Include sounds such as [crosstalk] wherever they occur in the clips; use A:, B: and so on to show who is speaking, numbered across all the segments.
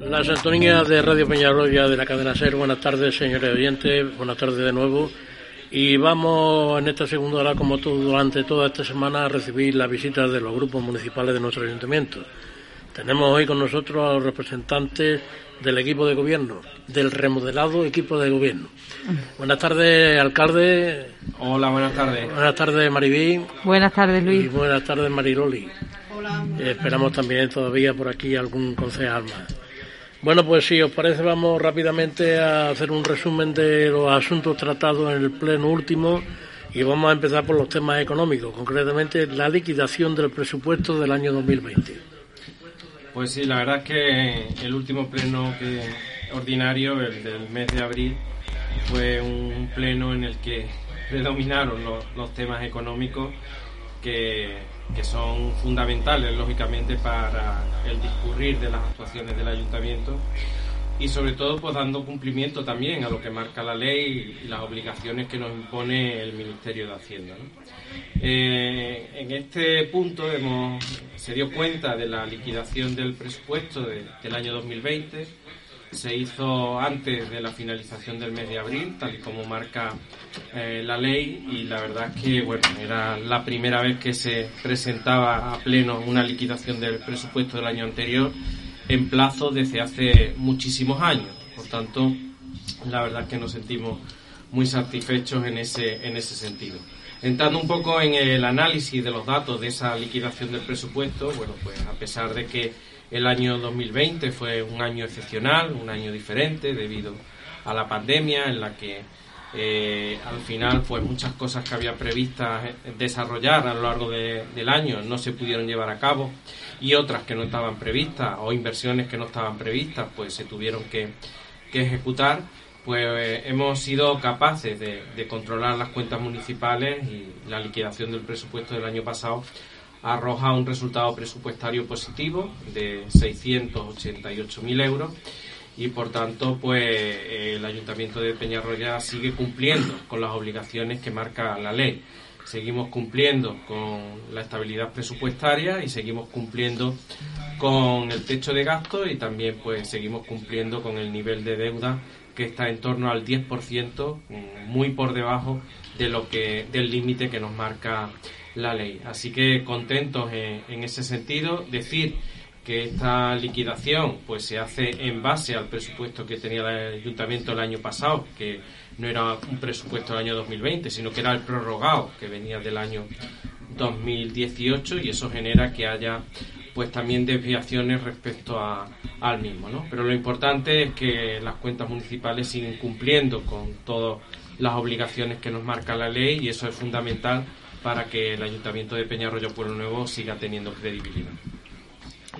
A: La sintonía de Radio Peñarroya de la cadena SER. Buenas tardes, señores oyentes. Buenas tardes de nuevo. Y vamos en esta segunda hora, como todo, durante toda esta semana, a recibir las visitas de los grupos municipales de nuestro ayuntamiento. Tenemos hoy con nosotros a los representantes del equipo de gobierno, del remodelado equipo de gobierno. Buenas tardes, alcalde.
B: Hola, buenas tardes.
A: Buenas tardes, Maribí.
C: Buenas tardes,
A: Y
C: Luis.
A: buenas tardes, Mariloli. Hola. esperamos también todavía por aquí algún concejal más. Bueno, pues si os parece, vamos rápidamente a hacer un resumen de los asuntos tratados en el pleno último y vamos a empezar por los temas económicos, concretamente la liquidación del presupuesto del año 2020.
B: Pues sí, la verdad es que el último pleno que, ordinario, el del mes de abril, fue un pleno en el que predominaron los, los temas económicos que, que son fundamentales, lógicamente, para el discurrir de las actuaciones del ayuntamiento y sobre todo pues dando cumplimiento también a lo que marca la ley y las obligaciones que nos impone el Ministerio de Hacienda. ¿no? Eh, en este punto hemos, se dio cuenta de la liquidación del presupuesto de- del año 2020. Se hizo antes de la finalización del mes de abril, tal y como marca eh, la ley, y la verdad es que bueno, era la primera vez que se presentaba a pleno una liquidación del presupuesto del año anterior en plazo desde hace muchísimos años. Por tanto, la verdad es que nos sentimos muy satisfechos en ese, en ese sentido. Entrando un poco en el análisis de los datos de esa liquidación del presupuesto, bueno, pues a pesar de que el año 2020 fue un año excepcional, un año diferente debido a la pandemia en la que eh, al final pues muchas cosas que había previstas eh, desarrollar a lo largo de- del año no se pudieron llevar a cabo y otras que no estaban previstas o inversiones que no estaban previstas pues se tuvieron que, que ejecutar. Pues hemos sido capaces de controlar las cuentas municipales y la liquidación del presupuesto del año pasado arroja un resultado presupuestario positivo de 688.000 euros y por tanto pues el ayuntamiento de Peñarroya sigue cumpliendo con las obligaciones que marca la ley. Seguimos cumpliendo con la estabilidad presupuestaria y seguimos cumpliendo con el techo de gasto y también pues seguimos cumpliendo con el nivel de deuda que está en torno al 10%, mm, muy por debajo de lo que del límite que nos marca la ley. Así que contentos en, ese sentido, decir que esta liquidación pues se hace en base al presupuesto que tenía el ayuntamiento el año pasado, que no era un presupuesto del año 2020, sino que era el prorrogado que venía del año 2018 y eso genera que haya pues también desviaciones respecto a, al mismo, ¿no? Pero lo importante es que las cuentas municipales siguen cumpliendo con todas las obligaciones que nos marca la ley y eso es fundamental para que el Ayuntamiento de Peñarroyo Pueblo Nuevo siga teniendo credibilidad.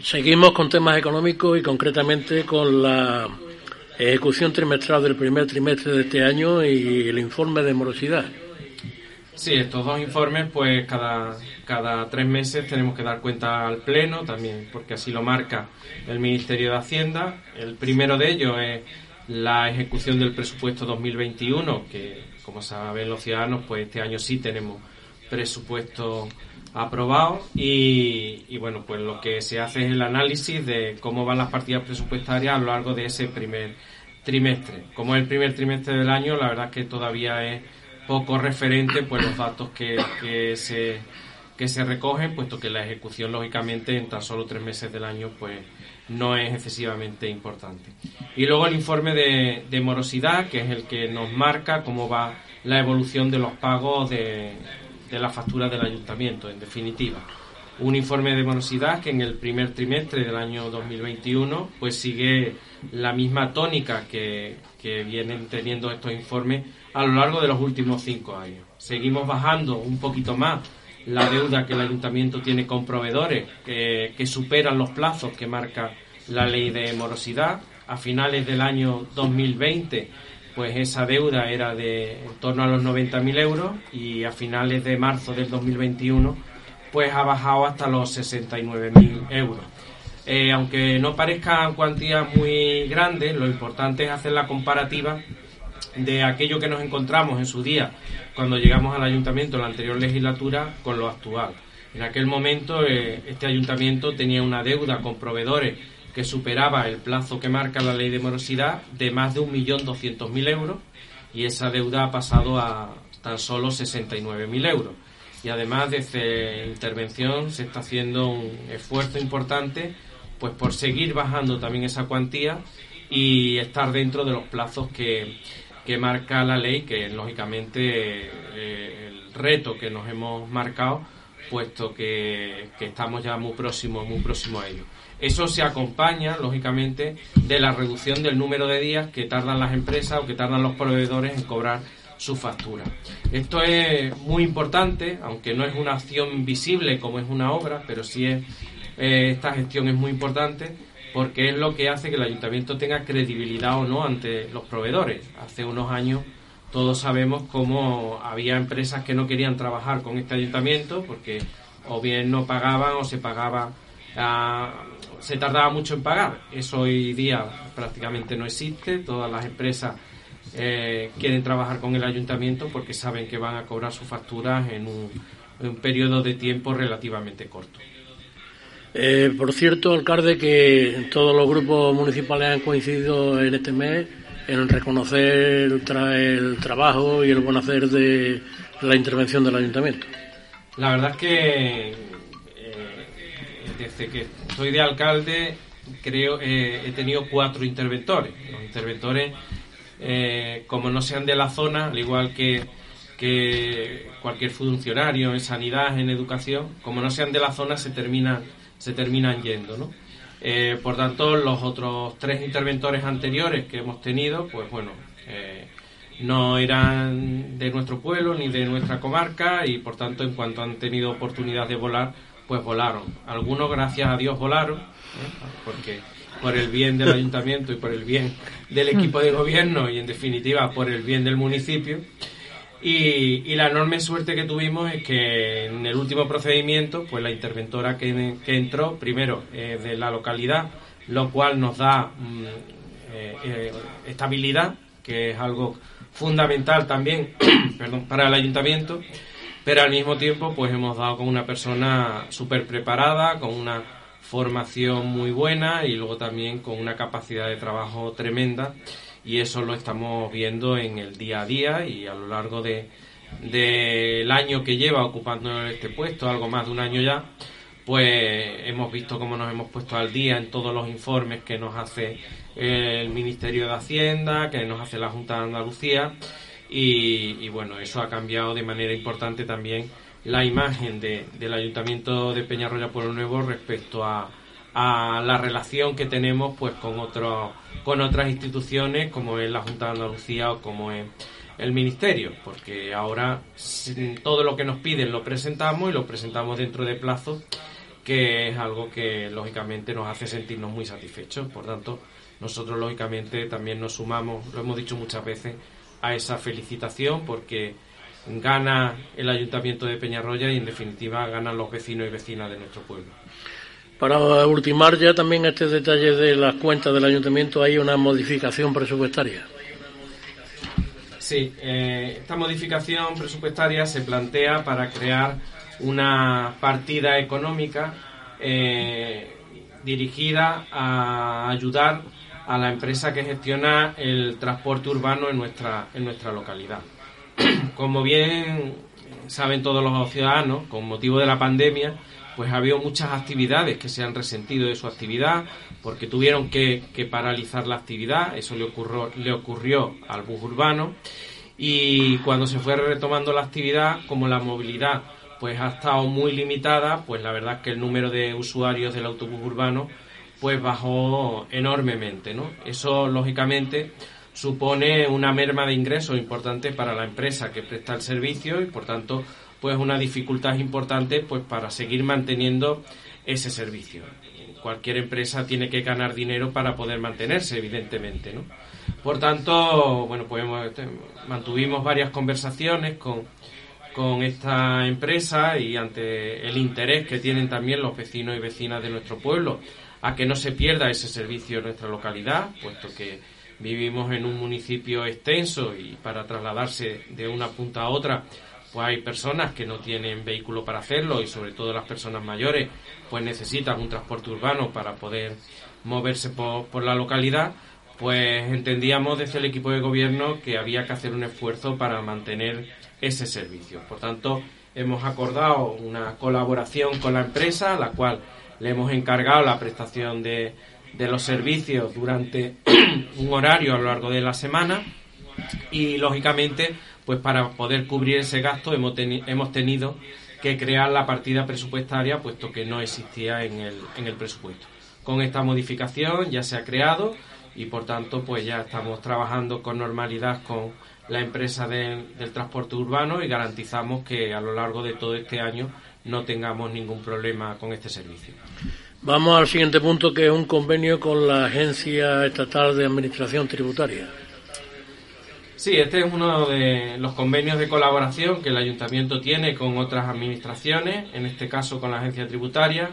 A: Seguimos con temas económicos y concretamente con la ejecución trimestral del primer trimestre de este año y el informe de morosidad.
B: Sí, estos dos informes, pues cada, cada tres meses tenemos que dar cuenta al Pleno también, porque así lo marca el Ministerio de Hacienda. El primero de ellos es la ejecución del presupuesto 2021, que como saben los ciudadanos, pues este año sí tenemos presupuesto aprobado y, bueno, pues lo que se hace es el análisis de cómo van las partidas presupuestarias a lo largo de ese primer trimestre. Como es el primer trimestre del año, la verdad es que todavía es poco referente pues los datos que, que se que se recogen, puesto que la ejecución, lógicamente, en tan solo tres meses del año, pues no es excesivamente importante. Y luego el informe de, de morosidad, que es el que nos marca cómo va la evolución de los pagos de, de la factura del ayuntamiento, en definitiva. Un informe de morosidad que en el primer trimestre del año 2021 pues sigue la misma tónica que, que vienen teniendo estos informes a lo largo de los últimos cinco años. Seguimos bajando un poquito más la deuda que el ayuntamiento tiene con proveedores que, que superan los plazos que marca la ley de morosidad. a finales del año 2020 pues esa deuda era de en torno a los 90.000 euros y a finales de marzo del 2021 pues ha bajado hasta los 69.000 euros. Eh, aunque no parezcan cuantías muy grandes, lo importante es hacer la comparativa de aquello que nos encontramos en su día cuando llegamos al ayuntamiento en la anterior legislatura con lo actual. En aquel momento eh, este ayuntamiento tenía una deuda con proveedores que superaba el plazo que marca la ley de morosidad de más de 1.200.000 euros y esa deuda ha pasado a tan solo 69.000 euros. Y además de esta intervención se está haciendo un esfuerzo importante pues por seguir bajando también esa cuantía y estar dentro de los plazos que, que marca la ley, que lógicamente eh, el reto que nos hemos marcado, puesto que, que estamos ya muy próximos, muy próximos a ello. Eso se acompaña, lógicamente, de la reducción del número de días que tardan las empresas o que tardan los proveedores en cobrar su factura. Esto es muy importante, aunque no es una acción visible como es una obra, pero sí es, eh, esta gestión es muy importante porque es lo que hace que el ayuntamiento tenga credibilidad o no ante los proveedores. Hace unos años todos sabemos cómo había empresas que no querían trabajar con este ayuntamiento porque o bien no pagaban o se pagaba se tardaba mucho en pagar. Eso hoy día prácticamente no existe. Todas las empresas eh, quieren trabajar con el ayuntamiento porque saben que van a cobrar sus facturas en un, periodo de tiempo relativamente corto.
A: Eh, por cierto, alcalde, que todos los grupos municipales han coincidido en este mes en reconocer el, trabajo y el buen hacer de la intervención del ayuntamiento.
B: La verdad es que desde que soy de alcalde, creo eh, he tenido cuatro interventores. Los interventores, eh, como no sean de la zona, al igual que, que cualquier funcionario en sanidad, en educación, como no sean de la zona, se terminan, se terminan yendo, ¿no? Eh, por tanto, los otros tres interventores anteriores que hemos tenido, pues bueno, no eran de nuestro pueblo ni de nuestra comarca y por tanto, en cuanto han tenido oportunidad de volar, pues volaron. Algunos, gracias a Dios, volaron, ¿eh? porque por el bien del ayuntamiento y por el bien del equipo de gobierno y, en definitiva, por el bien del municipio. Y, la enorme suerte que tuvimos es que en el último procedimiento, pues la interventora que, entró, primero, eh, de la localidad, lo cual nos da mm, eh, estabilidad, que es algo fundamental también [coughs] perdón, para el ayuntamiento pero al mismo tiempo pues hemos dado con una persona súper preparada, con una formación muy buena y luego también con una capacidad de trabajo tremenda. Y eso lo estamos viendo en el día a día y a lo largo de del año que lleva ocupando este puesto, algo más de un año ya, pues hemos visto cómo nos hemos puesto al día en todos los informes que nos hace el Ministerio de Hacienda, que nos hace la Junta de Andalucía y, bueno, eso ha cambiado de manera importante también la imagen del Ayuntamiento de Peñarroya Pueblo Nuevo respecto a, la relación que tenemos pues con otros con otras instituciones como es la Junta de Andalucía o como es el Ministerio, porque ahora todo lo que nos piden lo presentamos y lo presentamos dentro de plazo, que es algo que lógicamente nos hace sentirnos muy satisfechos. Por tanto, nosotros lógicamente también nos sumamos, lo hemos dicho muchas veces, a esa felicitación porque gana el Ayuntamiento de Peñarroya y en definitiva ganan los vecinos y vecinas de nuestro pueblo.
A: Para ultimar ya también este detalle de las cuentas del Ayuntamiento, hay una modificación presupuestaria.
B: Sí, eh, esta modificación presupuestaria se plantea para crear una partida económica eh, dirigida a ayudar a la empresa que gestiona el transporte urbano en nuestra, en nuestra localidad. [clears throat] Como bien saben todos los ciudadanos, con motivo de la pandemia, pues ha habido muchas actividades que se han resentido de su actividad porque tuvieron que, paralizar la actividad, eso le ocurrió, le ocurrió al bus urbano y cuando se fue retomando la actividad, como la movilidad pues ha estado muy limitada, pues la verdad es que el número de usuarios del autobús urbano pues bajó enormemente, ¿no? Eso, lógicamente, supone una merma de ingresos importante para la empresa que presta el servicio y, por tanto, pues una dificultad importante pues para seguir manteniendo ese servicio. cualquier empresa tiene que ganar dinero para poder mantenerse, evidentemente, ¿no? Por tanto, bueno, pues este, mantuvimos varias conversaciones con, con esta empresa y ante el interés que tienen también los vecinos y vecinas de nuestro pueblo a que no se pierda ese servicio en nuestra localidad, puesto que vivimos en un municipio extenso y para trasladarse de una punta a otra pues hay personas que no tienen vehículo para hacerlo y sobre todo las personas mayores pues necesitan un transporte urbano para poder moverse por, por la localidad pues entendíamos desde el equipo de gobierno que había que hacer un esfuerzo para mantener ese servicio. Por tanto, hemos acordado una colaboración con la empresa, la cual le hemos encargado la prestación de, de los servicios durante [clears throat] un horario a lo largo de la semana y, lógicamente, pues para poder cubrir ese gasto hemos, hemos tenido que crear la partida presupuestaria, puesto que no existía en el, en el presupuesto. Con esta modificación ya se ha creado y por tanto pues ya estamos trabajando con normalidad con la empresa del transporte urbano y garantizamos que a lo largo de todo este año no tengamos ningún problema con este servicio.
A: Vamos al siguiente punto que es un convenio con la Agencia Estatal de Administración Tributaria.
B: Sí, este es uno de los convenios de colaboración que el ayuntamiento tiene con otras administraciones, en este caso con la agencia tributaria.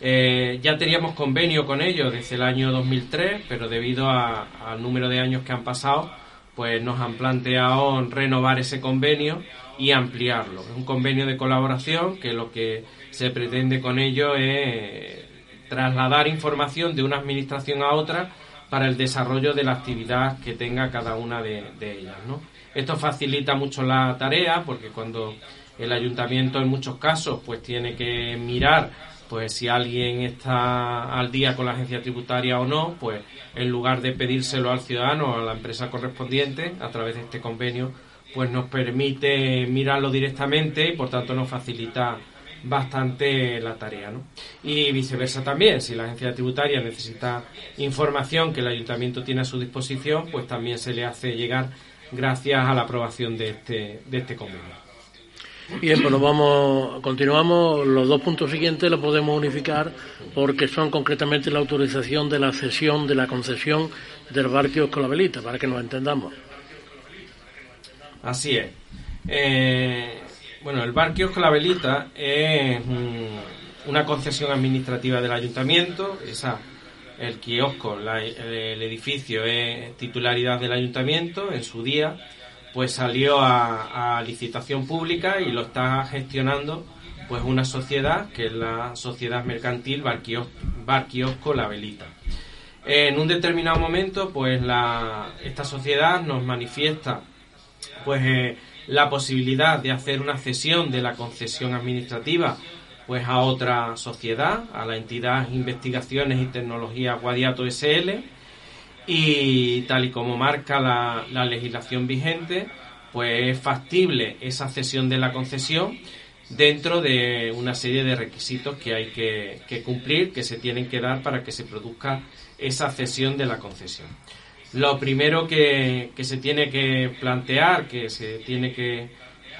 B: Eh, ya teníamos convenio con ellos desde el año 2003, pero debido al número de años que han pasado, pues nos han planteado renovar ese convenio y ampliarlo. Es un convenio de colaboración que lo que se pretende con ello es trasladar información de una administración a otra para el desarrollo de la actividad que tenga cada una de, ellas. ¿no? Esto facilita mucho la tarea porque cuando el ayuntamiento en muchos casos pues tiene que mirar pues si alguien está al día con la agencia tributaria o no, pues en lugar de pedírselo al ciudadano o a la empresa correspondiente a través de este convenio, pues nos permite mirarlo directamente y por tanto nos facilita bastante la tarea, ¿no? Y viceversa también, si la agencia tributaria necesita información que el ayuntamiento tiene a su disposición, pues también se le hace llegar gracias a la aprobación de este, de este convenio.
A: Bien, pues vamos, continuamos. Los dos puntos siguientes los podemos unificar porque son concretamente la autorización de la cesión de la concesión del barrio Velita, para que nos entendamos.
B: Así es. Eh, bueno, el bar la Velita es una concesión administrativa del ayuntamiento. Esa, el kiosco, el edificio es titularidad del ayuntamiento en su día pues salió a, licitación pública y lo está gestionando pues una sociedad que es la sociedad mercantil Bar Kiosco, La Velita. En un determinado momento, pues la, esta sociedad nos manifiesta pues eh, la posibilidad de hacer una cesión de la concesión administrativa pues a otra sociedad, a la entidad Investigaciones y Tecnología Guadiato SL, y tal y como marca la, legislación vigente, pues es factible esa cesión de la concesión dentro de una serie de requisitos que hay que, cumplir, que se tienen que dar para que se produzca esa cesión de la concesión. Lo primero que, se tiene que plantear, que se tiene que,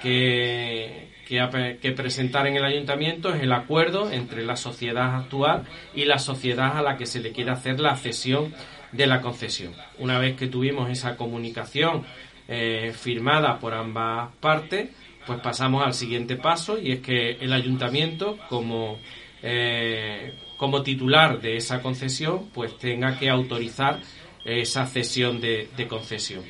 B: que, que, presentar en el ayuntamiento es el acuerdo entre la sociedad actual y la sociedad a la que se le quiere hacer la cesión de la concesión. Una vez que tuvimos esa comunicación eh, firmada por ambas partes, pues pasamos al siguiente paso y es que el ayuntamiento, como, eh, como titular de esa concesión, pues tenga que autorizar esa cesión de, concesión.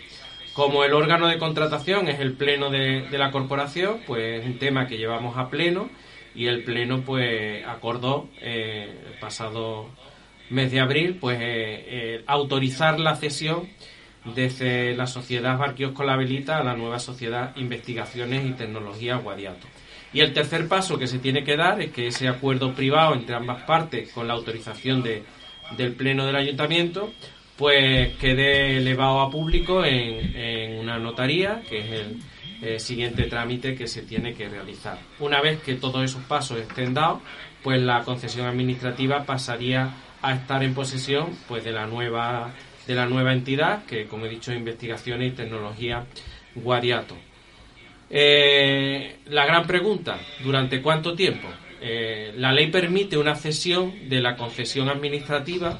B: Como el órgano de contratación es el pleno de, la corporación, pues es un tema que llevamos a pleno y el pleno pues acordó eh, el pasado mes de abril, pues eh, eh, autorizar la cesión desde la sociedad Barquios La Velita a la nueva sociedad Investigaciones y Tecnología Guadiato. Y el tercer paso que se tiene que dar es que ese acuerdo privado entre ambas partes, con la autorización de, del Pleno del Ayuntamiento, pues quede elevado a público en, una notaría, que es el, siguiente trámite que se tiene que realizar. Una vez que todos esos pasos estén dados, pues la concesión administrativa pasaría a estar en posesión pues de la nueva de la nueva entidad que como he dicho investigaciones y tecnología Guadiato eh, la gran pregunta durante cuánto tiempo eh, la ley permite una cesión de la concesión administrativa,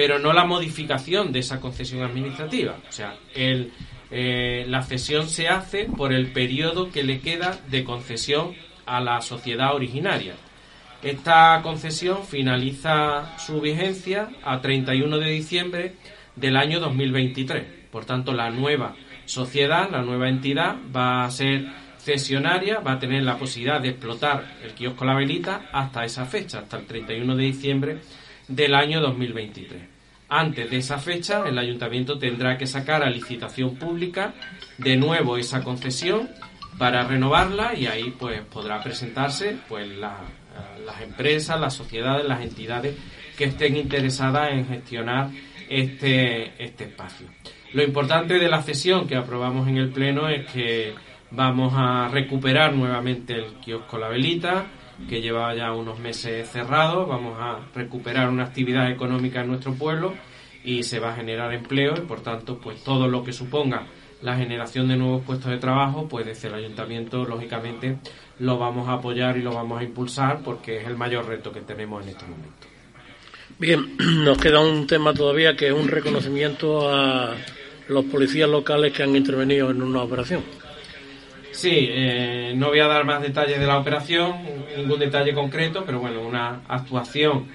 B: pero no la modificación de esa concesión administrativa. O sea, eh, la cesión se hace por el periodo que le queda de concesión a la sociedad originaria. Esta concesión finaliza su vigencia a 31 de diciembre del año 2023. Por tanto, la nueva sociedad, la nueva entidad, va a ser cesionaria, va a tener la posibilidad de explotar el kiosco La Velita hasta esa fecha, hasta el 31 de diciembre del año 2023. Antes de esa fecha, el ayuntamiento tendrá que sacar a licitación pública de nuevo esa concesión para renovarla y ahí pues podrá presentarse pues las empresas, las sociedades, las entidades que estén interesadas en gestionar este, este espacio. Lo importante de la cesión que aprobamos en el Pleno es que vamos a recuperar nuevamente el kiosco La Velita, que lleva ya unos meses cerrado, vamos a recuperar una actividad económica en nuestro pueblo y se va a generar empleo y por tanto pues todo lo que suponga la generación de nuevos puestos de trabajo pues desde el ayuntamiento lógicamente lo vamos a apoyar y lo vamos a impulsar porque es el mayor reto que tenemos en este momento.
A: Bien, [clears throat] nos queda un tema todavía que es un reconocimiento a los policías locales que han intervenido en una operación.
B: Sí, eh, no voy a dar más detalles de la operación, ningún detalle concreto, pero bueno, una actuación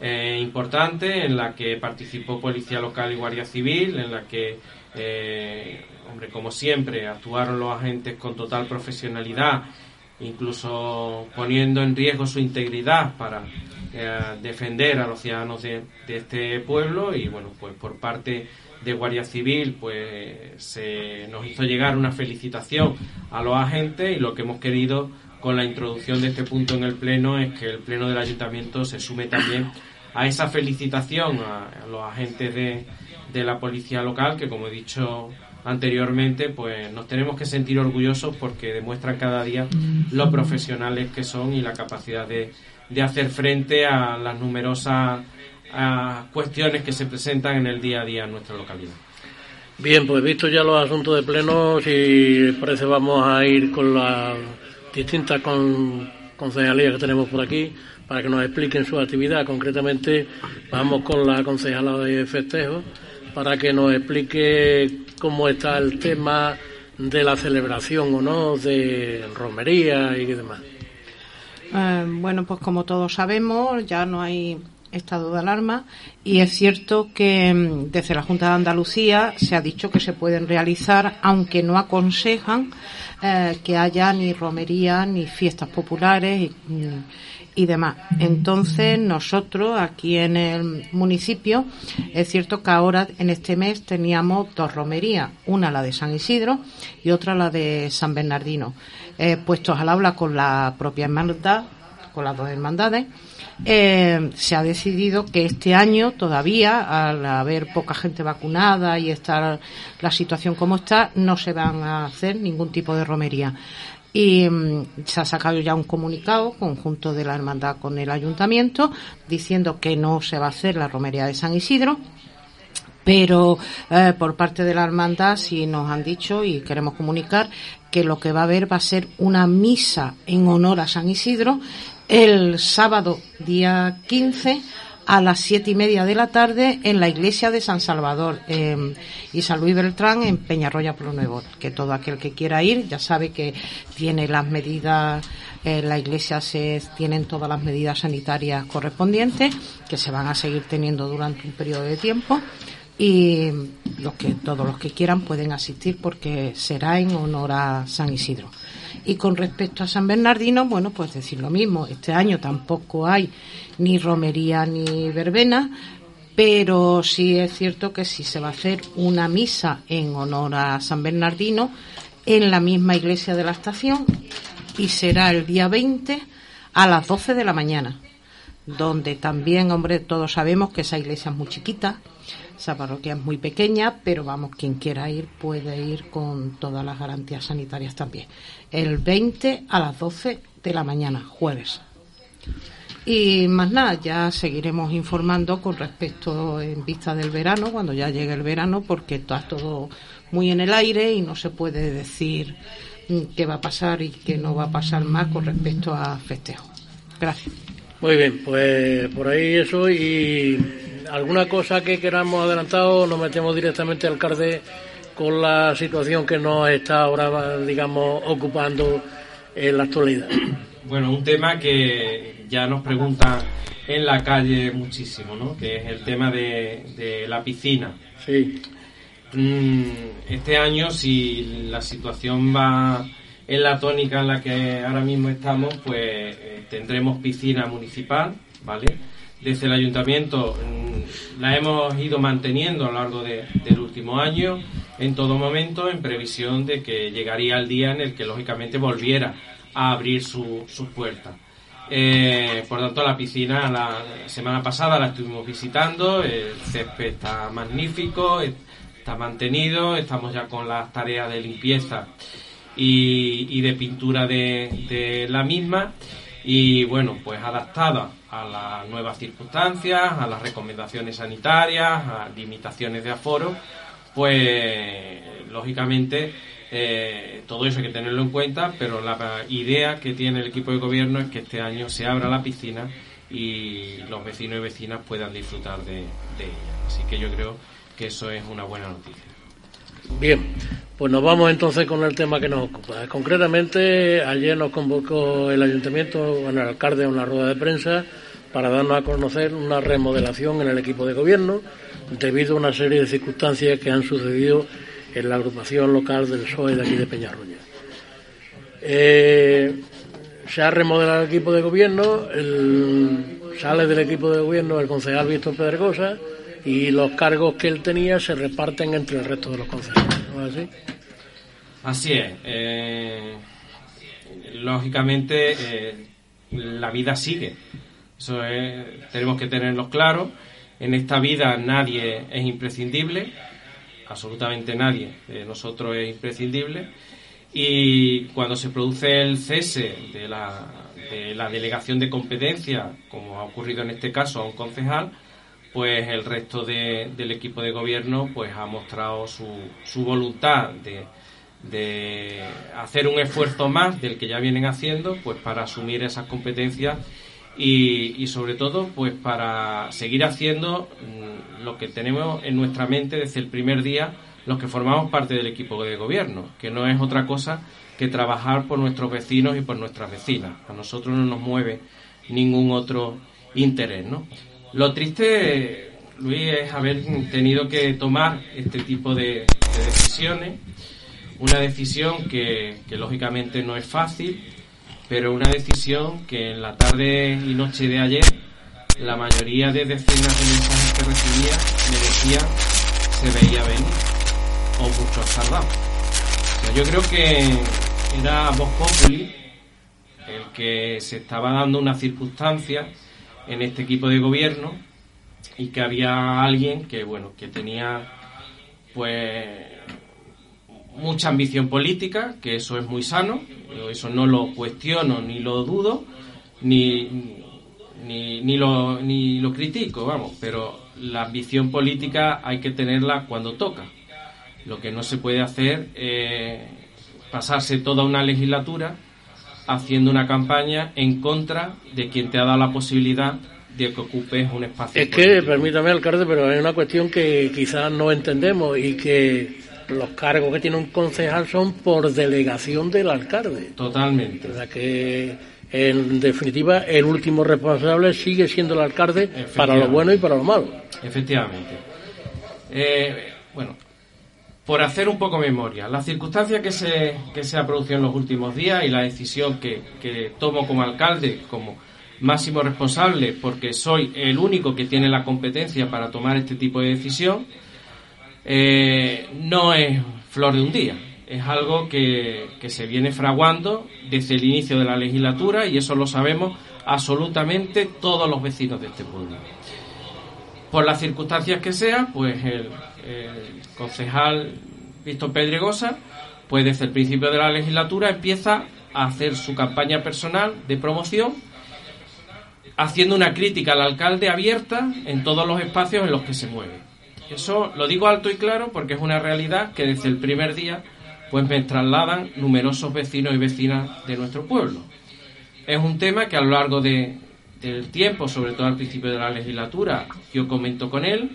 B: eh, importante en la que participó Policía Local y Guardia Civil, en la que, eh, hombre, como siempre, actuaron los agentes con total profesionalidad, incluso poniendo en riesgo su integridad para defender a los ciudadanos de, de este pueblo y, bueno, pues por parte de Guardia Civil pues se nos hizo llegar una felicitación a los agentes y lo que hemos querido con la introducción de este punto en el Pleno es que el Pleno del Ayuntamiento se sume también a esa felicitación a, los agentes de, de la policía local que como he dicho anteriormente, pues nos tenemos que sentir orgullosos porque demuestran cada día lo profesionales que son y la capacidad de, de hacer frente a las numerosas a cuestiones que se presentan en el día a día en nuestra localidad.
A: Bien, pues visto ya los asuntos de pleno, si parece vamos a ir con las distintas con, concejalías que tenemos por aquí para que nos expliquen su actividad. Concretamente vamos con la concejala de festejo para que nos explique cómo está el tema de la celebración o no de romería y demás.
C: Eh, bueno, pues como todos sabemos, ya no hay estado de alarma. Y es cierto que mm, desde la Junta de Andalucía se ha dicho que se pueden realizar, aunque no aconsejan eh, que haya ni romería ni fiestas populares y, mm, y, demás. Entonces nosotros aquí en el municipio es cierto que ahora en este mes teníamos dos romerías, una la de San Isidro y otra la de San Bernardino, eh, puestos al habla con la propia hermandad, con las dos hermandades eh, se ha decidido que este año todavía, al haber poca gente vacunada y estar la situación como está, no se van a hacer ningún tipo de romería. Y mm, se ha sacado ya un comunicado conjunto de la hermandad con el ayuntamiento diciendo que no se va a hacer la romería de San Isidro pero eh, por parte de la hermandad sí nos han dicho y queremos comunicar que lo que va a haber va a ser una misa en honor a San Isidro el sábado día 15 a las siete y media de la tarde en la iglesia de San Salvador y San Luis Beltrán en Peñarroya Pro Nuevo. Que todo aquel que quiera ir ya sabe que tiene las medidas, en la iglesia se tienen todas las medidas sanitarias correspondientes que se van a seguir teniendo durante un periodo de tiempo y los que todos los que quieran pueden asistir porque será en honor a San Isidro. Y con respecto a San Bernardino, bueno, pues decir lo mismo. Este año tampoco hay ni romería ni verbena, pero sí es cierto que sí se va a hacer una misa en honor a San Bernardino en la misma iglesia de la estación y será el día 20 a las 12 de la mañana, donde también, hombre, todos sabemos que esa iglesia es muy chiquita, esa parroquia es muy pequeña, pero vamos, quien quiera ir puede ir con todas las garantías sanitarias también. El 20 a las 12 de la mañana, jueves. Y más nada, ya seguiremos informando con respecto en vista del verano, cuando ya llegue el verano, porque está todo muy en el aire y no se puede decir mm, qué va a pasar y qué no va a pasar más con respecto a festejos. Gracias.
A: Muy bien, pues por ahí eso y alguna cosa que queramos adelantado, nos metemos directamente al alcalde con la situación que nos está ahora, digamos, ocupando en la actualidad.
B: Bueno, un tema que ya nos preguntan en la calle muchísimo, ¿no? Que es el tema de, la piscina.
A: Sí.
B: Mm, este año, si la situación va en la tónica en la que ahora mismo estamos, pues eh, tendremos piscina municipal, ¿vale? Desde el ayuntamiento mm, la hemos ido manteniendo a lo largo del último año, en todo momento, en previsión de que llegaría el día en el que lógicamente volviera a abrir sus puertas. Eh, por tanto, la piscina la semana pasada la estuvimos visitando, el césped está magnífico, está mantenido, estamos ya con las tareas de limpieza y, de pintura de, la misma y bueno, pues adaptada a las nuevas circunstancias, a las recomendaciones sanitarias, a limitaciones de aforo, pues lógicamente eh, todo eso hay que tenerlo en cuenta, pero la idea que tiene el equipo de gobierno es que este año se abra la piscina y los vecinos y vecinas puedan disfrutar de ella. Así que yo creo que eso es una buena noticia.
A: Bien, pues nos vamos entonces con el tema que nos ocupa. Concretamente, ayer nos convocó el ayuntamiento, bueno, el alcalde a una rueda de prensa para darnos a conocer una remodelación en el equipo de gobierno debido a una serie de circunstancias que han sucedido en la agrupación local del PSOE de aquí de Peñarroya. Eh, se ha remodelado el equipo de gobierno, sale del equipo de gobierno el concejal Víctor Pedregosa, y los cargos que él tenía se reparten entre el resto de los concejales, ¿no es así?
B: Así es. Eh, lógicamente, eh, la vida sigue. Eso tenemos que tenerlo claro. En esta vida nadie es imprescindible, absolutamente nadie de nosotros es imprescindible. Y cuando se produce el cese de la, de la delegación de competencia, como ha ocurrido en este caso a un concejal, pues el resto del equipo de gobierno pues ha mostrado su, su voluntad de, de, hacer un esfuerzo más del que ya vienen haciendo pues para asumir esas competencias y, y sobre todo pues para seguir haciendo mm, lo que tenemos en nuestra mente desde el primer día los que formamos parte del equipo de gobierno que no es otra cosa que trabajar por nuestros vecinos y por nuestras vecinas a nosotros no nos mueve ningún otro interés ¿no? Lo triste, Luis, es haber tenido que tomar este tipo de, decisiones. Una decisión que, lógicamente no es fácil, pero una decisión que en la tarde y noche de ayer la mayoría de decenas de mensajes que recibía me decían se veía venir o mucho tardado. yo creo que era Vox Populi el que se estaba dando una circunstancia en este equipo de gobierno y que había alguien que bueno que tenía pues mucha ambición política que eso es muy sano eso no lo cuestiono ni lo dudo ni ni, ni lo ni lo critico vamos pero la ambición política hay que tenerla cuando toca. Lo que no se puede hacer es pasarse toda una legislatura haciendo una campaña en contra de quien te ha dado la posibilidad de que ocupes un espacio.
A: Es que, permítame, alcalde, pero hay una cuestión que quizás no entendemos y que los cargos que tiene un concejal son por delegación del alcalde.
B: Totalmente.
A: O sea que, en definitiva, el último responsable sigue siendo el alcalde para lo bueno y para lo malo.
B: Efectivamente. Eh, bueno, por hacer un poco memoria, las circunstancias que se, que se ha producido en los últimos días y la decisión que, que tomo como alcalde, como máximo responsable, porque soy el único que tiene la competencia para tomar este tipo de decisión, eh, no es flor de un día. Es algo que, que se viene fraguando desde el inicio de la legislatura y eso lo sabemos absolutamente todos los vecinos de este pueblo. Por las circunstancias que sean, pues el, concejal Víctor Pedregosa, pues desde el principio de la legislatura empieza a hacer su campaña personal de promoción, haciendo una crítica al alcalde abierta en todos los espacios en los que se mueve. Eso lo digo alto y claro porque es una realidad que desde el primer día pues me trasladan numerosos vecinos y vecinas de nuestro pueblo. Es un tema que a lo largo de, del tiempo, sobre todo al principio de la legislatura, yo comento con él,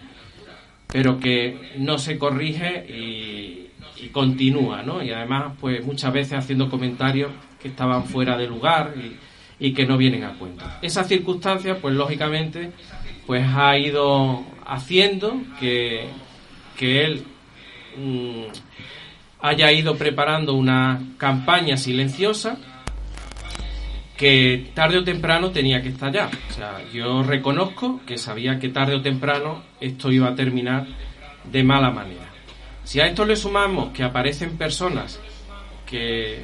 B: pero que no se corrige y, continúa, ¿no? Y además, pues muchas veces haciendo comentarios que estaban fuera de lugar y, que no vienen a cuento. Esas circunstancias, pues lógicamente, pues ha ido haciendo que, que él mm, haya ido preparando una campaña silenciosa que tarde o temprano tenía que estallar. O sea, yo reconozco que sabía que tarde o temprano esto iba a terminar de mala manera. Si a esto le sumamos que aparecen personas que,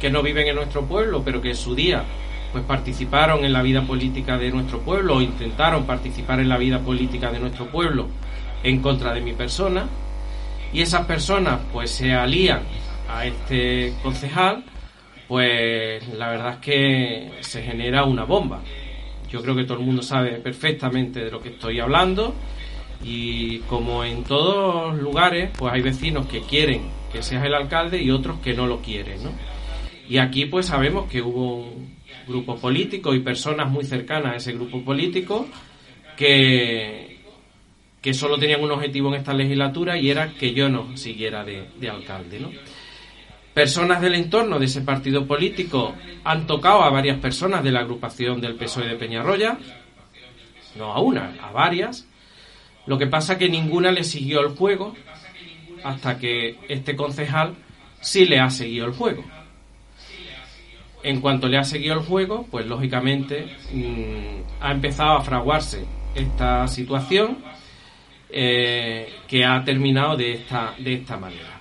B: que no viven en nuestro pueblo, pero que en su día pues participaron en la vida política de nuestro pueblo o intentaron participar en la vida política de nuestro pueblo en contra de mi persona, y esas personas pues se alían a este concejal, pues la verdad es que se genera una bomba. Yo creo que todo el mundo sabe perfectamente de lo que estoy hablando y como en todos lugares, pues hay vecinos que quieren que seas el alcalde y otros que no lo quieren, ¿no? Y aquí pues sabemos que hubo un grupo político y personas muy cercanas a ese grupo político que, que solo tenían un objetivo en esta legislatura y era que yo no siguiera de, de alcalde, ¿no? Personas del entorno de ese partido político han tocado a varias personas de la agrupación del PSOE de Peñarroya, no a una, a varias. Lo que pasa que ninguna le siguió el juego hasta que este concejal sí le ha seguido el juego. En cuanto le ha seguido el juego, pues lógicamente mm, ha empezado a fraguarse esta situación eh, que ha terminado de esta, de esta manera.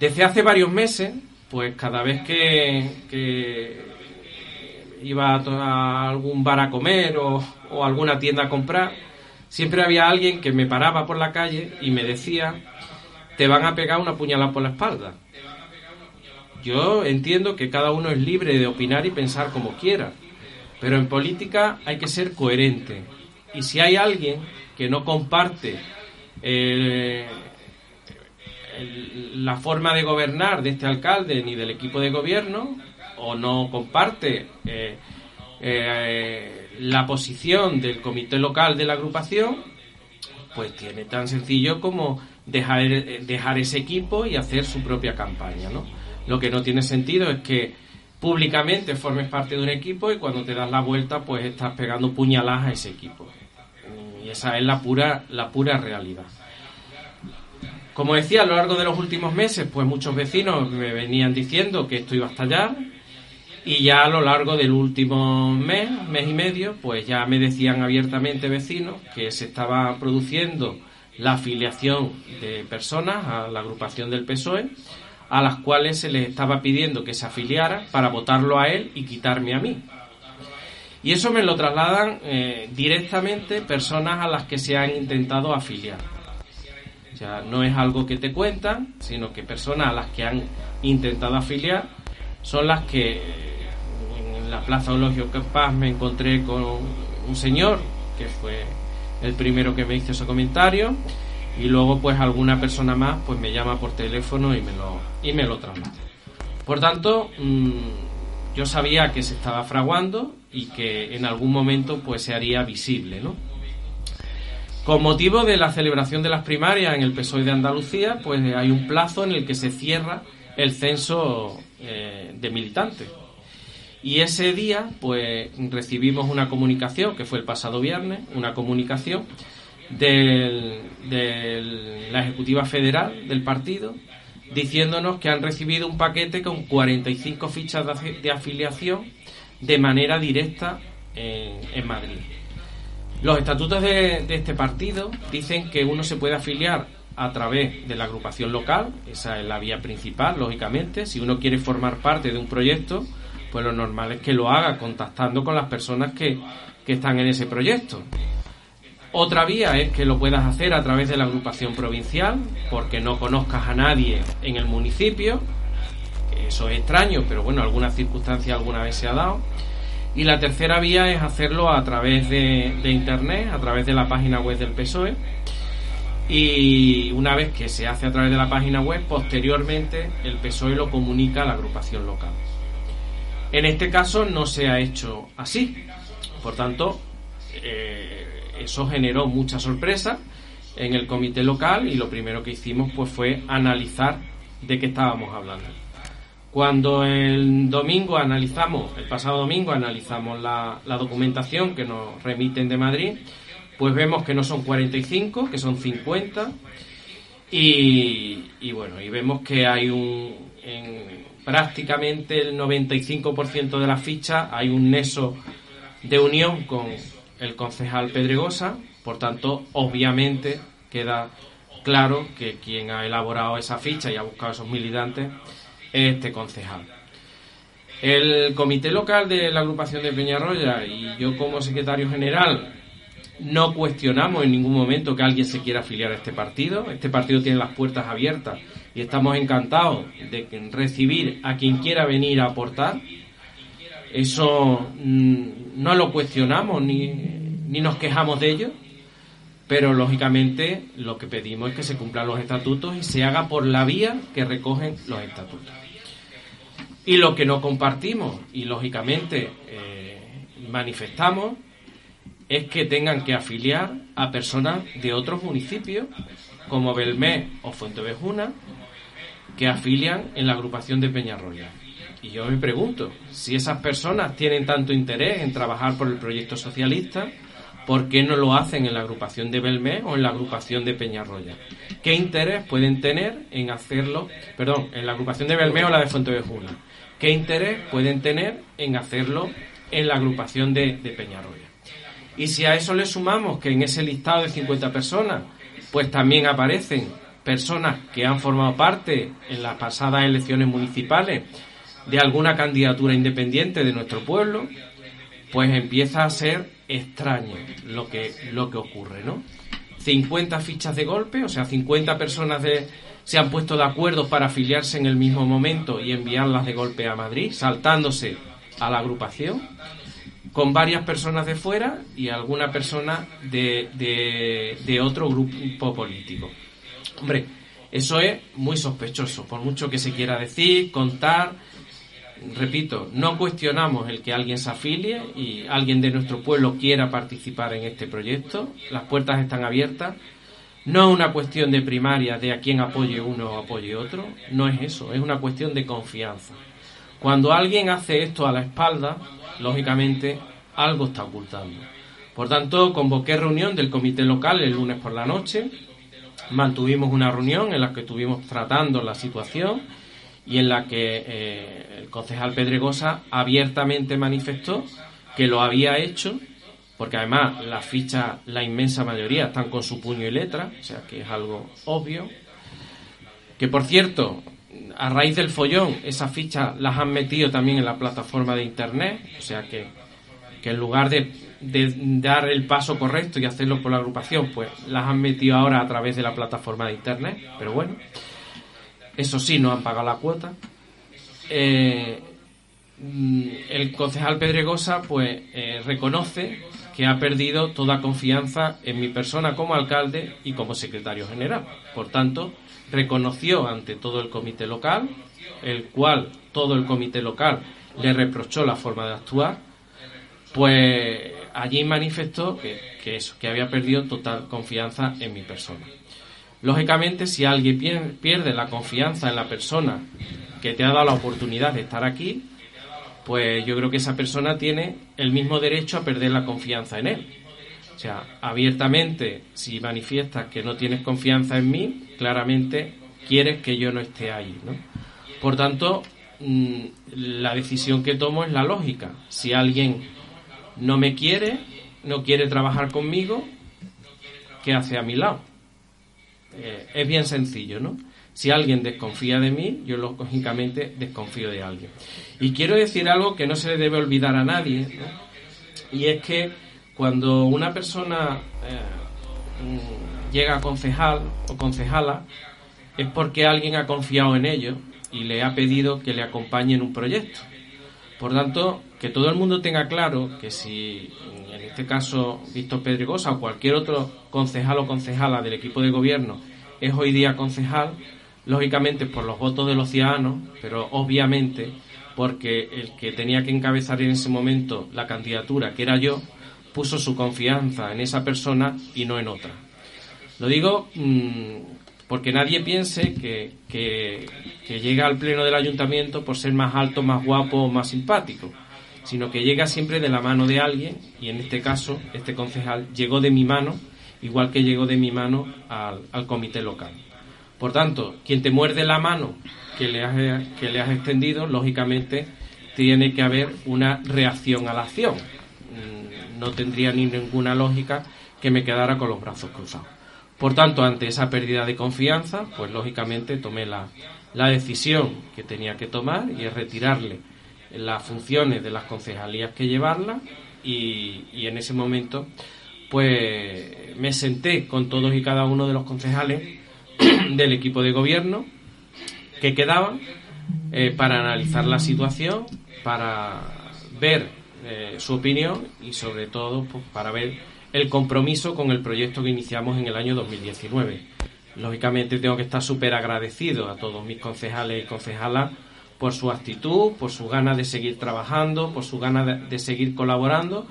B: Desde hace varios meses, pues cada vez que, iba a, algún bar a comer o, alguna tienda a comprar, siempre había alguien que me paraba por la calle y me decía, te van a pegar una puñalada por la espalda. Yo entiendo que cada uno es libre de opinar y pensar como quiera, pero en política hay que ser coherente. Y si hay alguien que no comparte eh, la forma de gobernar de este alcalde ni del equipo de gobierno o no comparte eh, eh, la posición del comité local de la agrupación, pues tiene tan sencillo como dejar, dejar ese equipo y hacer su propia campaña. ¿no? Lo que no tiene sentido es que públicamente formes parte de un equipo y cuando te das la vuelta pues estás pegando puñaladas a ese equipo. Y esa es la pura, la pura realidad. Como decía, a lo largo de los últimos meses, pues muchos vecinos me venían diciendo que esto iba a estallar y ya a lo largo del último mes, mes y medio, pues ya me decían abiertamente vecinos que se estaba produciendo la afiliación de personas a la agrupación del PSOE, a las cuales se les estaba pidiendo que se afiliara para votarlo a él y quitarme a mí. Y eso me lo trasladan eh, directamente personas a las que se han intentado afiliar sea, no es algo que te cuentan, sino que personas a las que han intentado afiliar son las que en la Plaza Ologio Paz me encontré con un señor que fue el primero que me hizo ese comentario y luego pues alguna persona más pues me llama por teléfono y me lo y me lo traslada. Por tanto, mm, yo sabía que se estaba fraguando y que en algún momento pues se haría visible, ¿no? Con motivo de la celebración de las primarias en el PSOE de Andalucía, pues hay un plazo en el que se cierra el censo eh, de militantes. Y ese día, pues recibimos una comunicación, que fue el pasado viernes, una comunicación de la Ejecutiva Federal del partido, diciéndonos que han recibido un paquete con 45 fichas de, afiliación de manera directa en Madrid. Los estatutos de, este partido dicen que uno se puede afiliar a través de la agrupación local, esa es la vía principal, lógicamente. Si uno quiere formar parte de un proyecto, pues lo normal es que lo haga contactando con las personas que, que están en ese proyecto. Otra vía es que lo puedas hacer a través de la agrupación provincial, porque no conozcas a nadie en el municipio. Eso es extraño, pero bueno, alguna circunstancia alguna vez se ha dado. Y la tercera vía es hacerlo a través de, Internet, a través de la página web del PSOE. Y una vez que se hace a través de la página web, posteriormente el PSOE lo comunica a la agrupación local. En este caso no se ha hecho así. Por tanto, eh, eso generó mucha sorpresa en el comité local y lo primero que hicimos pues fue analizar de qué estábamos hablando. Cuando el domingo analizamos, el pasado domingo analizamos la, documentación que nos remiten de Madrid, pues vemos que no son 45, que son 50. Y, bueno, y vemos que hay un, en prácticamente el 95% de las fichas hay un neso de unión con el concejal Pedregosa, por tanto, obviamente queda claro que quien ha elaborado esa ficha y ha buscado esos militantes es este concejal. El comité local de la agrupación de Peñarroya y yo como secretario general no cuestionamos en ningún momento que alguien se quiera afiliar a este partido. Este partido tiene las puertas abiertas y estamos encantados de recibir a quien quiera venir a aportar. Eso mm, no lo cuestionamos ni, ni nos quejamos de ello pero lógicamente lo que pedimos es que se cumplan los estatutos y se haga por la vía que recogen los estatutos. Y lo que no compartimos y lógicamente eh, manifestamos es que tengan que afiliar a personas de otros municipios como Belmé o Fuentevejuna que afilian en la agrupación de Peñarroya. Y yo me pregunto, si esas personas tienen tanto interés en trabajar por el proyecto socialista, ¿por qué no lo hacen en la agrupación de Belmé o en la agrupación de Peñarroya? ¿Qué interés pueden tener en hacerlo, perdón, en la agrupación de Belmé o la de Fuentevejuna? ¿Qué interés pueden tener en hacerlo en la agrupación de, de Peñarroya? Y si a eso le sumamos que en ese listado de 50 personas, pues también aparecen personas que han formado parte en las pasadas elecciones municipales de alguna candidatura independiente de nuestro pueblo, pues empieza a ser extraño lo que, lo que ocurre, ¿no? 50 fichas de golpe, o sea, 50 personas de, se han puesto de acuerdo para afiliarse en el mismo momento y enviarlas de golpe a Madrid, saltándose a la agrupación, con varias personas de fuera y alguna persona de, de, otro grupo político. Hombre, eso es muy sospechoso, por mucho que se quiera decir, contar, repito, no cuestionamos el que alguien se afilie y alguien de nuestro pueblo quiera participar en este proyecto. Las puertas están abiertas. No es una cuestión de primaria de a quién apoye uno o apoye otro. No es eso, es una cuestión de confianza. Cuando alguien hace esto a la espalda, lógicamente algo está ocultando. Por tanto, convoqué reunión del comité local el lunes por la noche. Mantuvimos una reunión en la que estuvimos tratando la situación y en la que eh, el concejal Pedregosa abiertamente manifestó que lo había hecho, porque además las fichas, la inmensa mayoría, están con su puño y letra, o sea que es algo obvio. Que por cierto, a raíz del follón, esas fichas las han metido también en la plataforma de internet, o sea que, que en lugar de, dar el paso correcto y hacerlo por la agrupación, pues las han metido ahora a través de la plataforma de internet, pero bueno. Eso sí, no han pagado la cuota. Eh, mm, el concejal Pedregosa pues eh, reconoce que ha perdido toda confianza en mi persona como alcalde y como secretario general. Por tanto, reconoció ante todo el comité local, el cual todo el comité local le reprochó la forma de actuar, pues allí manifestó que, que eso, que había perdido total confianza en mi persona. Lógicamente, si alguien pierde la confianza en la persona que te ha dado la oportunidad de estar aquí, pues yo creo que esa persona tiene el mismo derecho a perder la confianza en él. O sea, abiertamente, si manifiestas que no tienes confianza en mí, claramente quieres que yo no esté ahí, ¿no? Por tanto, mm, la decisión que tomo es la lógica. Si alguien no me quiere, no quiere trabajar conmigo, ¿qué hace a mi lado? Eh, es bien sencillo, ¿no? Si alguien desconfía de mí, yo lógicamente desconfío de alguien. Y quiero decir algo que no se le debe olvidar a nadie, y es que cuando una persona eh, mm, llega a concejal o concejala, es porque alguien ha confiado en ello y le ha pedido que le acompañe en un proyecto. Por tanto, que todo el mundo tenga claro que si en este caso Víctor Pedregosa o cualquier otro concejal o concejala del equipo de gobierno es hoy día concejal, lógicamente por los votos de los ciudadanos, pero obviamente porque el que tenía que encabezar en ese momento la candidatura, que era yo, puso su confianza en esa persona y no en otra. Lo digo mm, porque nadie piense que, que, llega al pleno del ayuntamiento por ser más alto, más guapo o más simpático, sino que llega siempre de la mano de alguien y en este caso este concejal llegó de mi mano, igual que llegó de mi mano al, al comité local. Por tanto, quien te muerde la mano que le has, que le has extendido, lógicamente tiene que haber una reacción a la acción. Mm, no tendría ni ninguna lógica que me quedara con los brazos cruzados. Por tanto, ante esa pérdida de confianza, pues lógicamente tomé la, la decisión que tenía que tomar y es retirarle las funciones de las concejalías que llevarla y, y, en ese momento pues me senté con todos y cada uno de los concejales [coughs] del equipo de gobierno que quedaban eh, para analizar la situación, para ver eh, su opinión y sobre todo pues, para ver el compromiso con el proyecto que iniciamos en el año 2019. Lógicamente tengo que estar súper agradecido a todos mis concejales y concejalas por su actitud, por su ganas de seguir trabajando, por su ganas de seguir colaborando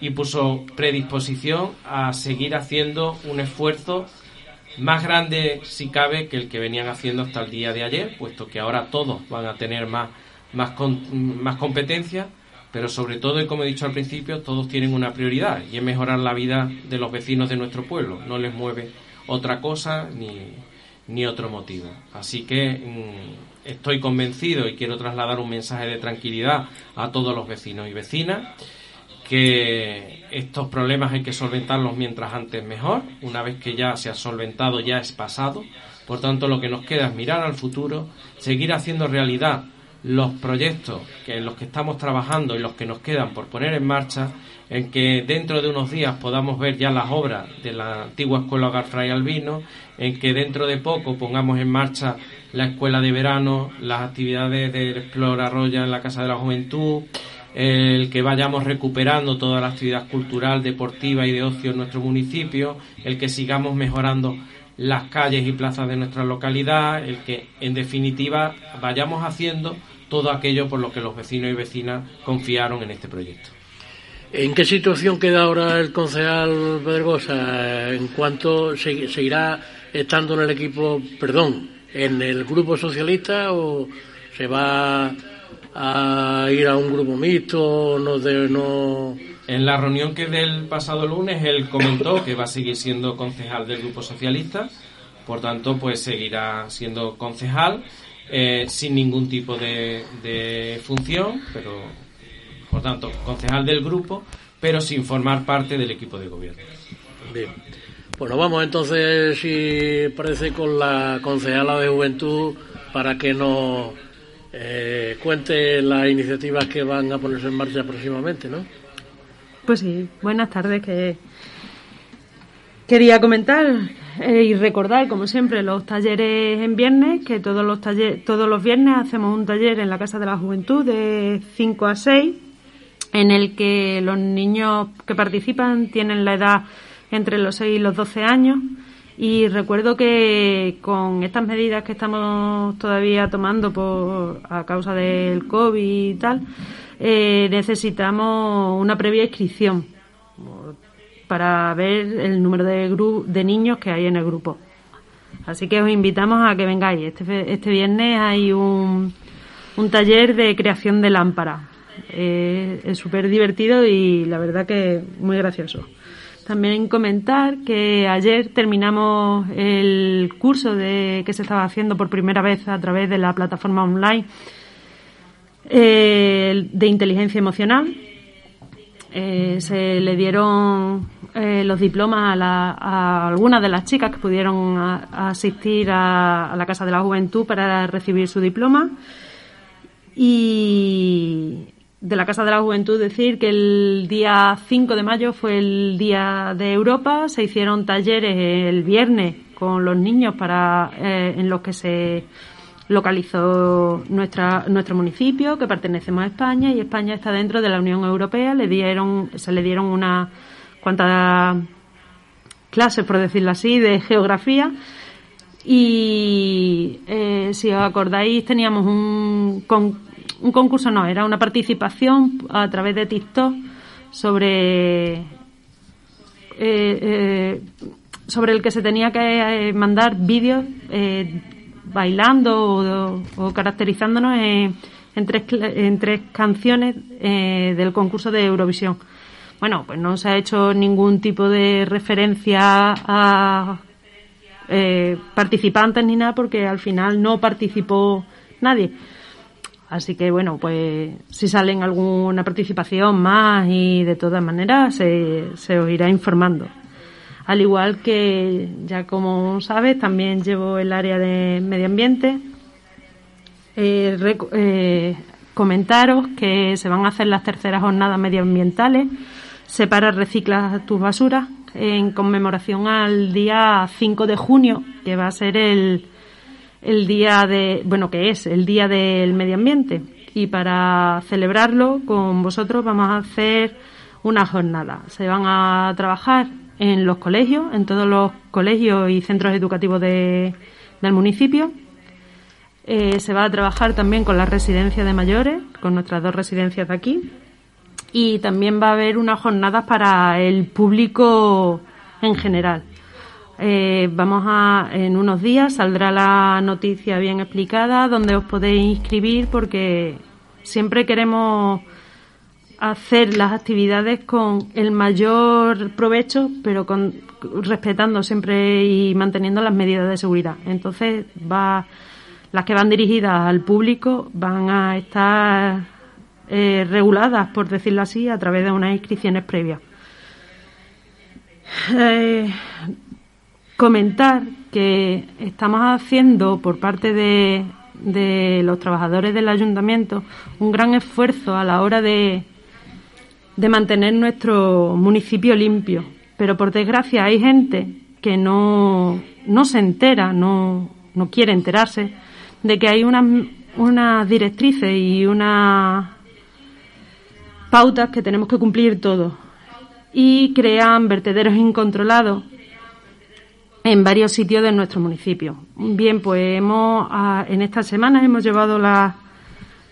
B: y por su predisposición a seguir haciendo un esfuerzo más grande si cabe que el que venían haciendo hasta el día de ayer, puesto que ahora todos van a tener más, más, más competencia, pero sobre todo, y como he dicho al principio, todos tienen una prioridad y es mejorar la vida de los vecinos de nuestro pueblo. No les mueve otra cosa ni, ni otro motivo. Así que mm, estoy convencido y quiero trasladar un mensaje de tranquilidad a todos los vecinos y vecinas que estos problemas hay que solventarlos mientras antes mejor. Una vez que ya se ha solventado, ya es pasado. Por tanto, lo que nos queda es mirar al futuro, seguir haciendo realidad los proyectos que en los que estamos trabajando y los que nos quedan por poner en marcha, en que dentro de unos días podamos ver ya las obras de la antigua Escuela Hogar Fray Albino, en que dentro de poco pongamos en marcha la escuela de verano, las actividades de Explora Roya en la Casa de la Juventud, el que vayamos recuperando toda la actividad cultural, deportiva y de ocio en nuestro municipio, el que sigamos mejorando las calles y plazas de nuestra localidad, el que en definitiva vayamos haciendo todo aquello por lo que los vecinos y vecinas confiaron en este proyecto.
A: ¿En qué situación queda ahora el concejal Pedregosa? ¿En cuanto seguirá estando en el equipo, perdón, en el grupo socialista o se va a ir a un grupo mixto, no de no
B: en la reunión que del pasado lunes él comentó que va a seguir siendo concejal del grupo socialista, por tanto pues seguirá siendo concejal eh, sin ningún tipo de, de función, pero por tanto concejal del grupo, pero sin formar parte del equipo de gobierno.
A: Bien. Bueno, vamos entonces, si parece, con la concejala de juventud para que nos eh, cuente las iniciativas que van a ponerse en marcha próximamente, ¿no?
D: Pues sí, buenas tardes. Que quería comentar eh, y recordar, como siempre, los talleres en viernes, que todos los talleres, todos los viernes hacemos un taller en la Casa de la Juventud de 5 a 6, en el que los niños que participan tienen la edad entre los 6 y los 12 años y recuerdo que con estas medidas que estamos todavía tomando por, a causa del COVID y tal, eh, necesitamos una previa inscripción para ver el número de, de niños que hay en el grupo. Así que os invitamos a que vengáis. Este, este viernes hay un, un taller de creación de lámparas. Eh, es súper divertido y la verdad que muy gracioso. También comentar que ayer terminamos el curso de, que se estaba haciendo por primera vez a través de la plataforma online eh, de inteligencia emocional. Eh, se le dieron eh, los diplomas a, algunas de las chicas que pudieron asistir a, a la Casa de la Juventud para recibir su diploma. Y de la Casa de la Juventud decir que el día 5 de mayo fue el Día de Europa, se hicieron talleres el viernes con los niños para eh, en los que se localizó nuestra, nuestro municipio, que pertenecemos a España y España está dentro de la Unión Europea. Le dieron, se le dieron unas cuantas clases, por decirlo así, de geografía. Y eh, si os acordáis, teníamos un, un concurso no, era una participación a través de TikTok sobre eh, sobre el que se tenía que mandar vídeos bailando o, caracterizándonos en, en, tres, en tres canciones del concurso de Eurovisión. Bueno, pues no se ha hecho ningún tipo de referencia a eh, participantes ni nada porque al final no participó nadie. Así que bueno, pues si salen alguna participación más y de todas maneras se, se os irá informando. Al igual que ya como sabes, también llevo el área de medio ambiente. Eh, eh, comentaros que se van a hacer las terceras jornadas medioambientales Separa, recicla tus basuras en conmemoración al día 5 de junio, que va a ser el, el día de, bueno, que es el día del medio ambiente. Y para celebrarlo con vosotros vamos a hacer una jornada. Se van a trabajar en los colegios, en todos los colegios y centros educativos de, del municipio. Eh, se va a trabajar también con las residencias de mayores, con nuestras dos residencias de aquí, y también va a haber unas jornadas para el público en general. Eh, vamos a, en unos días saldrá la noticia bien explicada donde os podéis inscribir porque siempre queremos hacer las actividades con el mayor provecho, pero con, respetando siempre y manteniendo las medidas de seguridad. Entonces, va, las que van dirigidas al público van a estar eh, reguladas, por decirlo así, a través de unas inscripciones previas. Eh, comentar que estamos haciendo por parte de, de, los trabajadores del ayuntamiento un gran esfuerzo a la hora de, de mantener nuestro municipio limpio. Pero por desgracia hay gente que no, no se entera, no, no quiere enterarse de que hay unas, unas directrices y una pautas que tenemos que cumplir todos y crean vertederos incontrolados en varios sitios de nuestro municipio. Bien, pues hemos, en estas semanas hemos llevado la,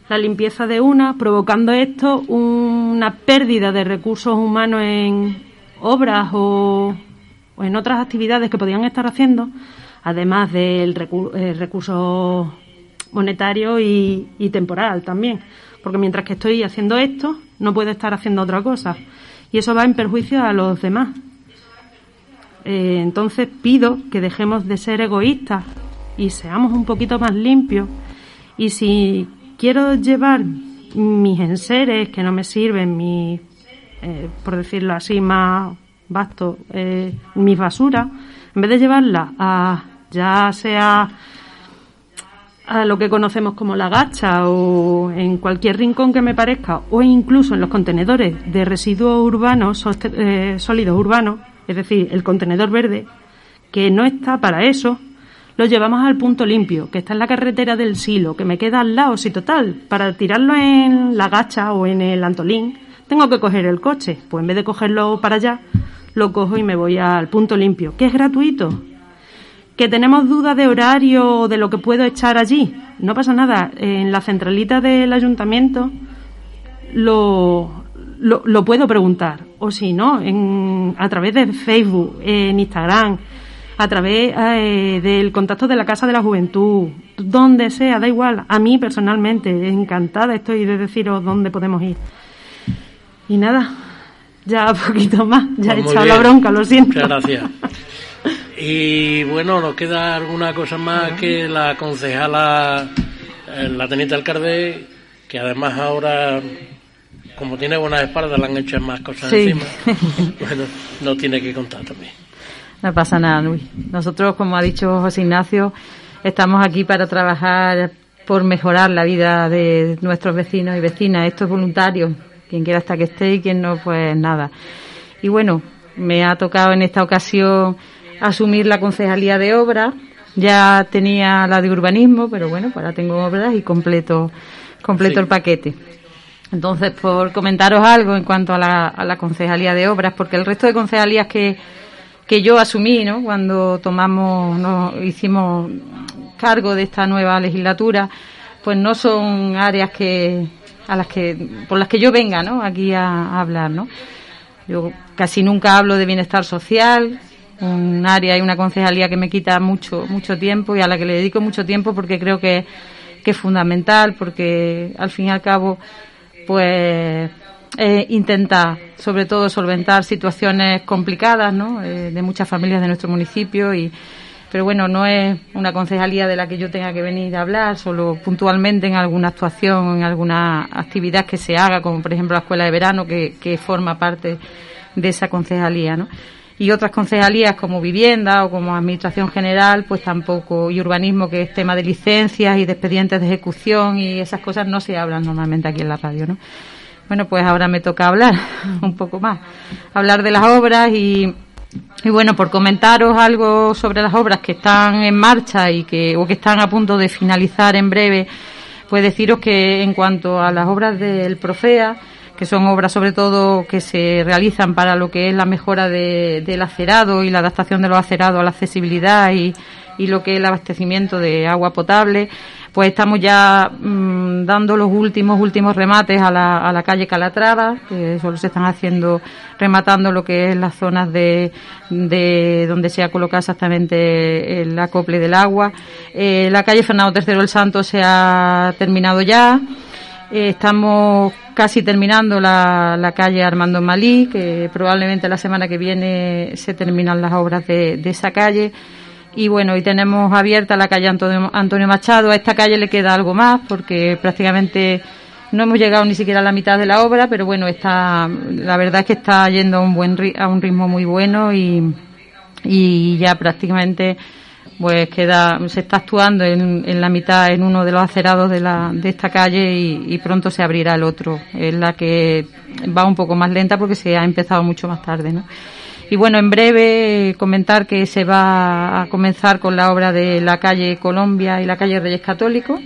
D: la limpieza de una, provocando esto una pérdida de recursos humanos en obras o, en otras actividades que podían estar haciendo, además del eh, recurso monetario y, temporal también. Porque mientras que estoy haciendo esto, no puede estar haciendo otra cosa. Y eso va en perjuicio a los demás. Eh, entonces pido que dejemos de ser egoístas y seamos un poquito más limpios. Y si quiero llevar mis enseres que no me sirven, mi, eh, por decirlo así, más vasto, eh, mis basuras, en vez de llevarlas a ya sea a lo que conocemos como la gacha o en cualquier rincón que me parezca o incluso en los contenedores de residuos urbanos, eh, sólidos urbanos, es decir, el contenedor verde, que no está para eso, lo llevamos al punto limpio, que está en la carretera del silo, que me queda al lado, si total, para tirarlo en la gacha o en el antolín, tengo que coger el coche, pues en vez de cogerlo para allá, lo cojo y me voy al punto limpio, que es gratuito, que tenemos dudas de horario o de lo que puedo echar allí. No pasa nada. En la centralita del ayuntamiento lo, lo, puedo preguntar. O si no, en, a través de Facebook, en Instagram, a través eh, del contacto de la Casa de la Juventud, donde sea, da igual. A mí personalmente, encantada estoy de deciros dónde podemos ir. Y nada, ya [laughs] poquito más. Ya he pues echado la bronca, lo siento.
A: Muchas gracias. Y bueno, nos queda alguna cosa más que la concejala, eh, la teniente alcalde, que además ahora, como tiene buenas espaldas, le han hecho más cosas encima. [laughs] Bueno, no tiene que contar también.
E: No pasa nada, Luis. Nosotros, como ha dicho José Ignacio, estamos aquí para trabajar por mejorar la vida de nuestros vecinos y vecinas. Esto es voluntario. Quien quiera hasta que esté y quien no, pues nada. Y bueno, me ha tocado en esta ocasión asumir la concejalía de obras. Ya tenía la de urbanismo, pero bueno, pues ahora tengo obras y completo, completo el paquete. Entonces, por comentaros algo en cuanto a la, a la concejalía de obras, porque el resto de concejalías que, que yo asumí, ¿no? Cuando tomamos, nos hicimos cargo de esta nueva legislatura, pues no son áreas que a las que por las que yo venga, ¿no? Aquí a, hablar, ¿no? Yo casi nunca hablo de bienestar social, un área y una concejalía que me quita mucho mucho tiempo y a la que le dedico mucho tiempo porque creo que, que es fundamental, porque al fin y al cabo, pues eh, intenta sobre todo solventar situaciones complicadas, ¿no? Eh, de muchas familias de nuestro municipio y pero bueno, no es una concejalía de la que yo tenga que venir a hablar, solo puntualmente en alguna actuación, en alguna actividad que se haga, como por ejemplo la escuela de verano, que, que forma parte de esa concejalía, ¿no? Y otras concejalías como vivienda o como administración general, pues tampoco, y urbanismo, que es tema de licencias y de expedientes de ejecución y esas cosas no se hablan normalmente aquí en la radio, ¿no? Bueno, pues ahora me toca hablar [laughs] un poco más, hablar de las obras y y bueno, por comentaros algo sobre las obras que están en marcha y que, o que están a punto de finalizar en breve, pues deciros que en cuanto a las obras del Profea, que son obras sobre todo que se realizan para lo que es la mejora del acerado y la adaptación de los acerados a la accesibilidad y, y lo que es el abastecimiento de agua potable, pues estamos ya mm, dando los últimos últimos remates a la, a la calle Calatrava, que solo se están haciendo, rematando lo que es las zonas de, de donde se ha colocado exactamente el acople del agua. Eh, la calle Fernando III el Santo se ha terminado ya. Eh, estamos casi terminando la, la, calle Armando Malí, que probablemente la semana que viene se terminan las obras de, de esa calle y bueno, hoy tenemos abierta la calle Antonio, Machado. A esta calle le queda algo más porque prácticamente no hemos llegado ni siquiera a la mitad de la obra, pero bueno, está, la verdad es que está yendo a un buen a un ritmo muy bueno y, y ya prácticamente pues queda se está actuando en, en, la mitad en uno de los acerados de, la, de esta calle y, pronto se abrirá el otro es la que va un poco más lenta porque se ha empezado mucho más tarde ¿no? Y bueno, en breve comentar que se va a comenzar con la obra de la calle Colombia y la calle Reyes Católicos.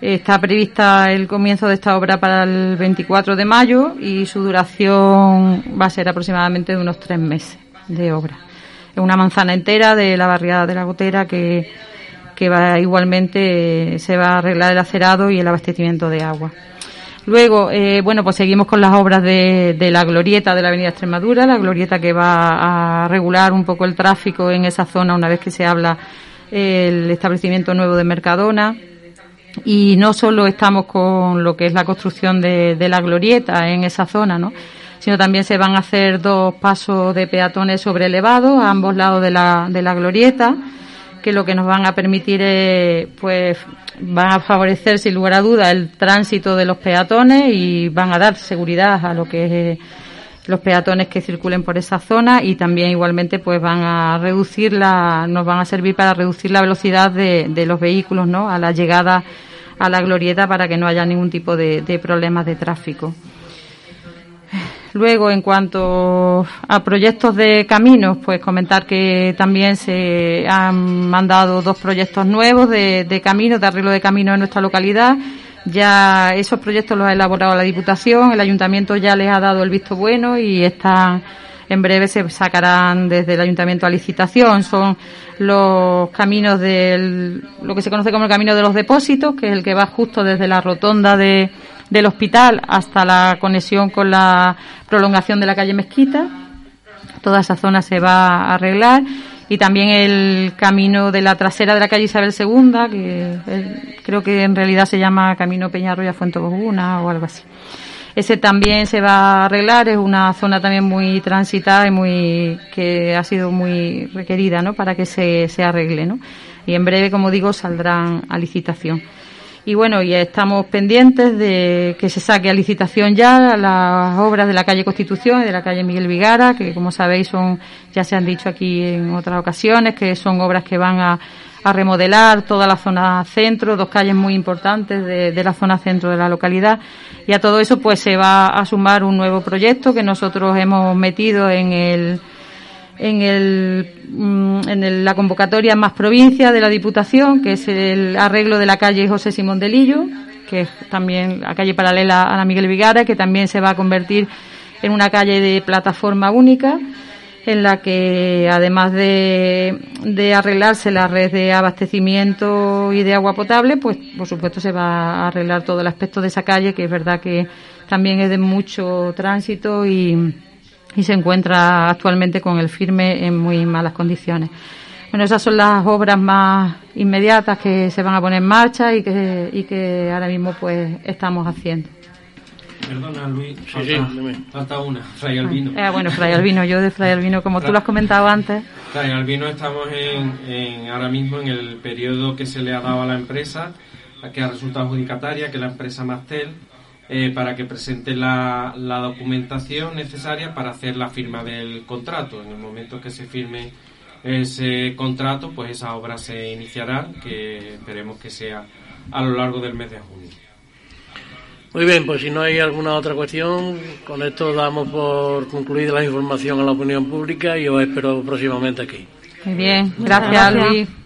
E: Está prevista el comienzo de esta obra para el 24 de mayo y su duración va a ser aproximadamente de unos tres meses de obra. Una manzana entera de la barriada de la Gotera que, que va igualmente se va a arreglar el acerado y el abastecimiento de agua. Luego, eh, bueno, pues seguimos con las obras de, de, la glorieta de la Avenida Extremadura, la glorieta que va a regular un poco el tráfico en esa zona una vez que se habla el establecimiento nuevo de Mercadona. Y no solo estamos con lo que es la construcción de, de la glorieta en esa zona, ¿no? Sino también se van a hacer dos pasos de peatones sobre elevados a ambos lados de la, de la glorieta que lo que nos van a permitir es, pues, van a favorecer sin lugar a duda el tránsito de los peatones y van a dar seguridad a lo que es los peatones que circulen por esa zona y también igualmente pues van a reducir la, nos van a servir para reducir la velocidad de, de los vehículos, ¿no? A la llegada a la glorieta para que no haya ningún tipo de problemas de tráfico. Luego, en cuanto a proyectos de caminos, pues comentar que también se han mandado dos proyectos nuevos de, de caminos, de arreglo de caminos en nuestra localidad. Ya esos proyectos los ha elaborado la Diputación, el Ayuntamiento ya les ha dado el visto bueno y están en breve se sacarán desde el ayuntamiento a licitación. Son los caminos del, lo que se conoce como el camino de los depósitos, que es el que va justo desde la rotonda de, del hospital hasta la conexión con la prolongación de la calle Mezquita. Toda esa zona se va a arreglar y también el camino de la trasera de la calle Isabel II, que creo que en realidad se llama Camino Peñarroya Fuente Boguna o algo así. Ese también se va a arreglar, es una zona también muy transitada y muy que ha sido muy requerida, ¿no? Para que se, se arregle, ¿no? Y en breve, como digo, saldrán a licitación. Y bueno, y estamos pendientes de que se saque a licitación ya las obras de la calle Constitución y de la calle Miguel Vigara, que como sabéis son, ya se han dicho aquí en otras ocasiones, que son obras que van a, remodelar toda la zona centro, dos calles muy importantes de, la zona centro de la localidad. Y a todo eso pues se va a sumar un nuevo proyecto que nosotros hemos metido en el en, el, mm, en el, la convocatoria Más Provincia de la Diputación, que es el arreglo de la calle José Simón de Lillo, que es también la calle paralela a la Miguel Vigara, que también se va a convertir en una calle de plataforma única en la que además de, de, arreglarse la red de abastecimiento y de agua potable, pues por supuesto se va a arreglar todo el aspecto de esa calle, que es verdad que también es de mucho tránsito y, y se encuentra actualmente con el firme en muy malas condiciones. Bueno, esas son las obras más inmediatas que se van a poner en marcha y que, y que ahora mismo pues estamos haciendo.
B: Perdona, Luis, falta, una, Fray Albino.
E: Eh, bueno, Fray Albino, yo de Fray Albino, como tú lo has comentado antes.
B: Fray Albino estamos en, ahora mismo en el periodo que se le ha dado a la empresa, que ha resultado adjudicataria, que es la empresa Mastel, eh, para que presente la, la, documentación necesaria para hacer la firma del contrato. En el momento que se firme ese contrato, pues esa obra se iniciará, que esperemos que sea a lo largo del mes de junio.
A: Muy bien, pues si no hay alguna otra cuestión, con esto damos por concluida la información a la opinión pública y os espero próximamente aquí.
E: Muy bien, gracias, Luis.